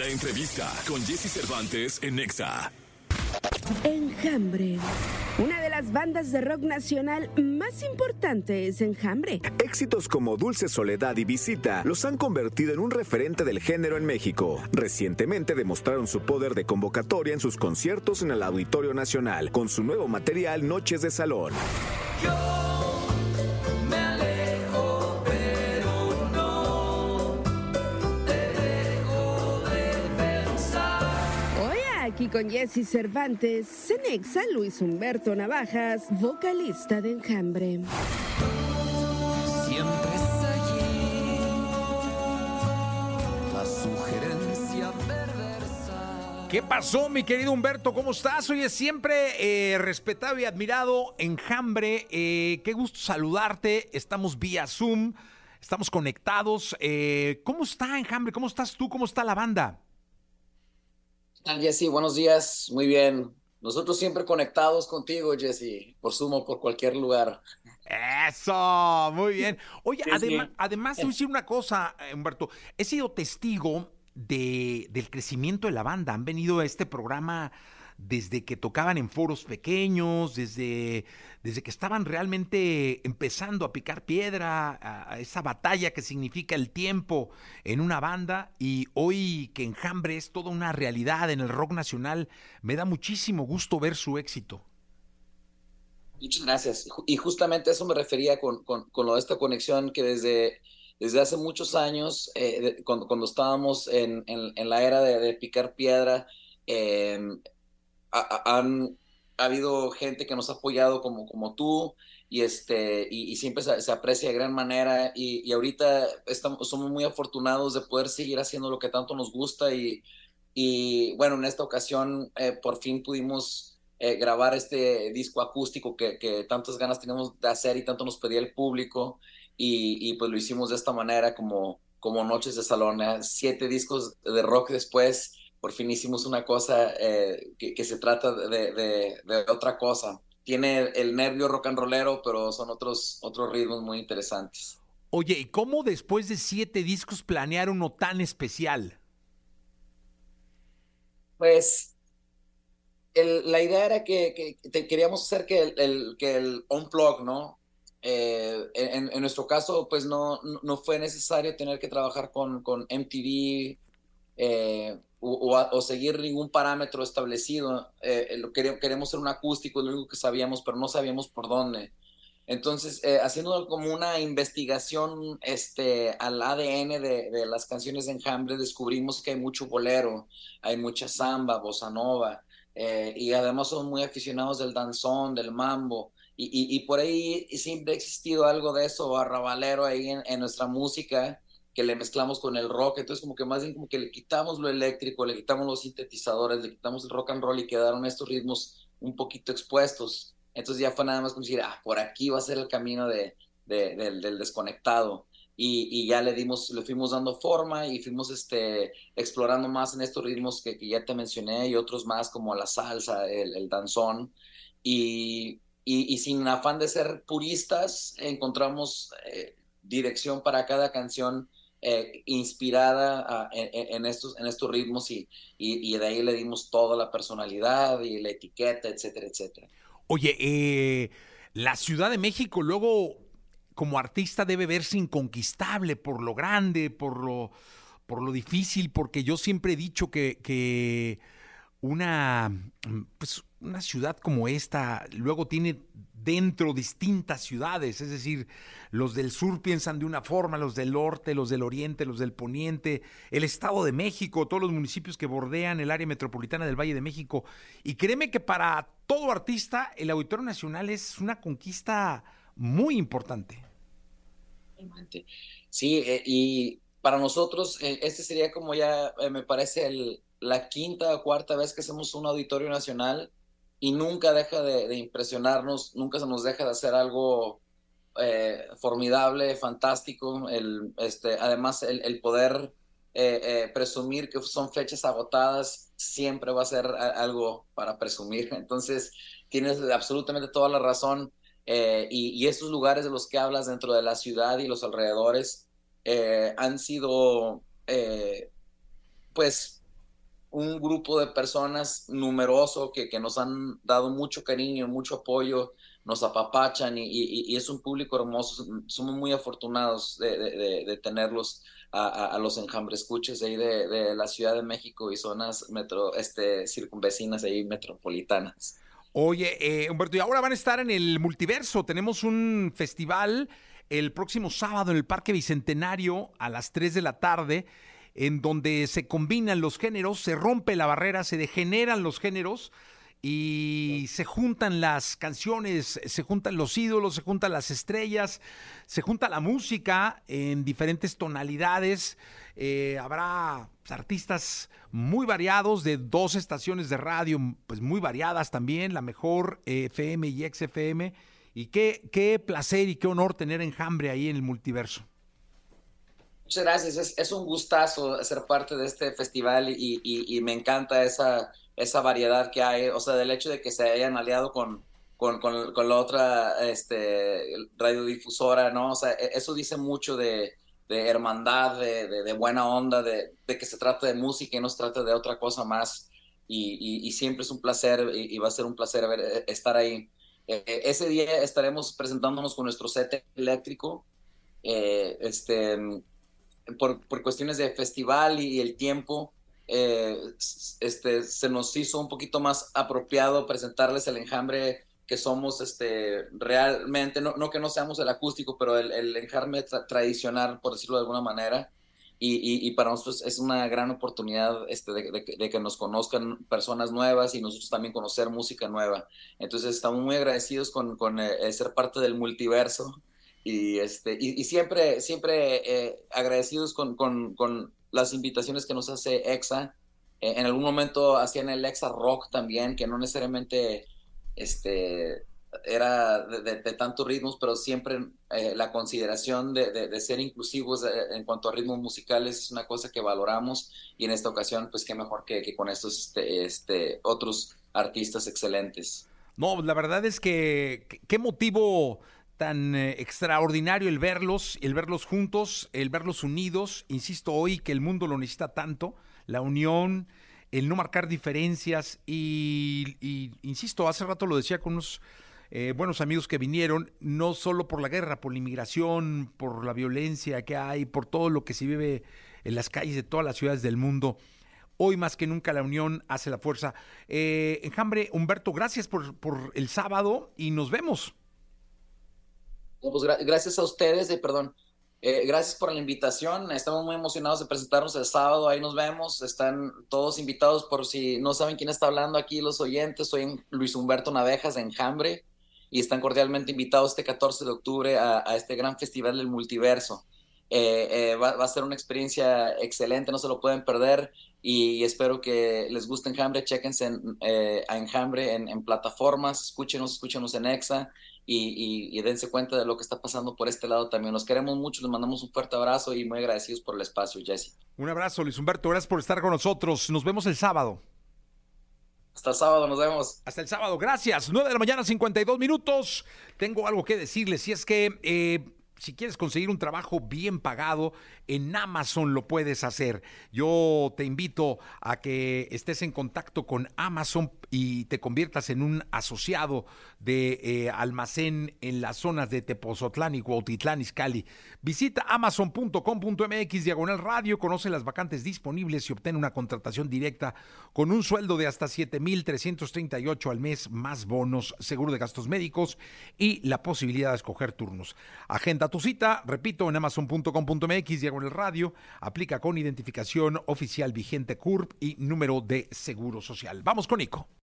La entrevista con Jesse Cervantes en Nexa. Enjambre. Una de las bandas de rock nacional más importantes, Enjambre. Éxitos como Dulce Soledad y Visita los han convertido en un referente del género en México. Recientemente demostraron su poder de convocatoria en sus conciertos en el Auditorio Nacional con su nuevo material Noches de Salón. Aquí con Jesse Cervantes, Cenexa Luis Humberto Navajas, vocalista de Enjambre. Siempre es allí la sugerencia perversa. ¿Qué pasó, mi querido Humberto? ¿Cómo estás? Oye, siempre eh, respetado y admirado, enjambre. Eh, qué gusto saludarte. Estamos vía Zoom, estamos conectados. Eh, ¿Cómo está enjambre? ¿Cómo estás tú? ¿Cómo está la banda? ¿Qué tal, Jesse? Buenos días, muy bien. Nosotros siempre conectados contigo, Jesse, por Zoom o por cualquier lugar. Eso, muy bien. Oye, Sí, adema- sí. además, te voy a decir una cosa, eh, Humberto. He sido testigo de, del crecimiento de la banda. Han venido a este programa desde que tocaban en foros pequeños, desde, desde que estaban realmente empezando a picar piedra, esa batalla que significa el tiempo en una banda. Y hoy que Enjambre es toda una realidad en el rock nacional, me da muchísimo gusto ver su éxito. Muchas gracias. Y justamente eso me refería con, con, con lo de esta conexión que desde, desde hace muchos años, eh, cuando, cuando estábamos en, en, la era de, de picar piedra, eh, ha, ha- han ha habido gente que nos ha apoyado como, como tú y, este, y, siempre se, se aprecia de gran manera y, y ahorita estamos, somos muy afortunados de poder seguir haciendo lo que tanto nos gusta y, y bueno, en esta ocasión eh, por fin pudimos eh, grabar este disco acústico que, que tantas ganas teníamos de hacer y tanto nos pedía el público y, y pues lo hicimos de esta manera como, como Noches de Salón, ¿eh? siete discos de rock después, por fin hicimos una cosa eh, que, que se trata de, de- de otra cosa. Tiene el nervio rock and rollero, pero son otros, otros ritmos muy interesantes. Oye, ¿y cómo después de siete discos planear uno tan especial? Pues el- la idea era que, que te- queríamos hacer que el, el- que el unplug, ¿no? Eh, en, en nuestro caso, pues no, no- fue necesario tener que trabajar con, con MTV eh, o, seguir ningún parámetro establecido. Eh, lo quere- queremos ser un acústico, es lo único que sabíamos, pero no sabíamos por dónde. Entonces, eh, haciendo como una investigación este, al ADN de, las canciones de Enjambre, descubrimos que hay mucho bolero, hay mucha samba, bossa nova, eh, y además son muy aficionados del danzón, del mambo, y, por ahí siempre ha existido algo de eso, arrabalero ahí en nuestra música, que le mezclamos con el rock, entonces como que más bien como que le quitamos lo eléctrico, le quitamos los sintetizadores, le quitamos el rock and roll y quedaron estos ritmos un poquito expuestos. Entonces ya fue nada más como decir, ah, por aquí va a ser el camino de, de- del, del desconectado. Y, y ya le dimos, le fuimos dando forma y fuimos este, explorando más en estos ritmos que, que ya te mencioné y otros más como la salsa, el, el danzón. Y, y, y sin afán de ser puristas, encontramos eh, dirección para cada canción eh, inspirada en, estos, en estos ritmos y, y, de ahí le dimos toda la personalidad y la etiqueta, etcétera, etcétera. Oye, eh, la Ciudad de México luego como artista debe verse inconquistable por lo grande, por lo, por lo difícil, porque yo siempre he dicho que, que una, pues, una ciudad como esta luego tiene dentro distintas ciudades, es decir, los del sur piensan de una forma, los del norte, los del oriente, los del poniente, el Estado de México, todos los municipios que bordean el área metropolitana del Valle de México. Y créeme que para todo artista el Auditorio Nacional es una conquista muy importante. Sí, eh, y para nosotros eh, este sería como ya, eh, me parece, la quinta o cuarta vez que hacemos un auditorio nacional y nunca deja de, impresionarnos, nunca se nos deja de hacer algo eh, formidable, fantástico. El, este, además, el, poder eh, eh, presumir que son fechas agotadas siempre va a ser algo para presumir. Entonces, tienes absolutamente toda la razón. Eh, y, y esos lugares de los que hablas dentro de la ciudad y los alrededores han sido, pues, un grupo de personas numeroso que, que nos han dado mucho cariño, mucho apoyo, nos apapachan y, y- es un público hermoso. Somos muy afortunados de, de- de- tenerlos a, a- los enjambres escuches ahí de, de la Ciudad de México y zonas metro, este, circunvecinas ahí metropolitanas. Oye, eh, Humberto, y ahora van a estar en el multiverso. Tenemos un festival el próximo sábado en el Parque Bicentenario a las 3 de la tarde, en donde se combinan los géneros, se rompe la barrera, se degeneran los géneros y se juntan las canciones, se juntan los ídolos, se juntan las estrellas, se junta la música en diferentes tonalidades. Eh, habrá pues, artistas muy variados de dos estaciones de radio, pues muy variadas también, la mejor FM y XFM. Y qué, qué placer y qué honor tener enjambre ahí en el multiverso. Muchas gracias, es, es un gustazo ser parte de este festival y, y- y me encanta esa, esa variedad que hay, o sea, del hecho de que se hayan aliado con, con, con- con la otra este, radiodifusora, ¿no? O sea, e- eso dice mucho de, de hermandad, de, de- de buena onda, de, que se trata de música y no se trata de otra cosa más. Y, y- siempre es un placer y, y va a ser un placer ver- eh, estar ahí. Eh, eh, ese día estaremos presentándonos con nuestro set eléctrico. Eh, este, por, por cuestiones de festival y el tiempo, eh, este, se nos hizo un poquito más apropiado presentarles el enjambre que somos este, realmente, no, no que no seamos el acústico, pero el, el enjambre tra- tradicional, por decirlo de alguna manera. Y, y- y para nosotros es una gran oportunidad este, de, de de que nos conozcan personas nuevas y nosotros también conocer música nueva. Entonces estamos muy agradecidos con, con eh, ser parte del multiverso y este y, siempre siempre eh, agradecidos con, con, con las invitaciones que nos hace EXA. Eh, en algún momento hacían el EXA Rock también que no necesariamente este era de, de- tantos ritmos pero siempre eh, la consideración de, de- ser inclusivos en cuanto a ritmos musicales es una cosa que valoramos y en esta ocasión pues qué mejor que, que con estos este, este otros artistas excelentes. No, la verdad es que- qué motivo tan eh, extraordinario el verlos, el verlos juntos, el verlos unidos. Insisto hoy que el mundo lo necesita tanto, la unión, el no marcar diferencias y, insisto, hace rato lo decía con unos eh, buenos amigos que vinieron, no solo por la guerra, por la inmigración, por la violencia que hay, por todo lo que se vive en las calles de todas las ciudades del mundo. Hoy más que nunca la unión hace la fuerza. Eh, Enjambre, Humberto, gracias por el sábado y nos vemos. Pues gra- gracias a ustedes, eh, perdón, eh, gracias por la invitación. Estamos muy emocionados de presentarnos el sábado. Ahí nos vemos. Están todos invitados por si no saben quién está hablando aquí, los oyentes. Soy Luis Humberto Navejas de Enjambre y están cordialmente invitados este 14 de octubre a este gran festival del multiverso. Eh, eh, va, va a ser una experiencia excelente, no se lo pueden perder y espero que les guste Enjambre. Chéquense en, eh, a Enjambre en, en plataformas, escúchenos, escúchenos en EXA y, y- y dense cuenta de lo que está pasando por este lado también. Los queremos mucho, les mandamos un fuerte abrazo y muy agradecidos por el espacio, Jesse. Un abrazo, Luis Humberto, gracias por estar con nosotros. Nos vemos el sábado. Hasta el sábado, nos vemos. Hasta el sábado, gracias. 9 de la mañana, 52 minutos. Tengo algo que decirles, si es que si quieres conseguir un trabajo bien pagado, en Amazon lo puedes hacer. Yo te invito a que estés en contacto con Amazon y te conviertas en un asociado de eh, almacén en las zonas de Tepozotlán y Cuautitlán, Izcalli. Visita amazon.com.mx diagonal radio, conoce las vacantes disponibles y obtén una contratación directa con un sueldo de hasta 7,338 al mes, más bonos, seguro de gastos médicos y la posibilidad de escoger turnos. Agenda tu cita, repito, en amazon.com.mx diagonal radio, aplica con identificación oficial vigente CURP y número de seguro social. Vamos con Nico.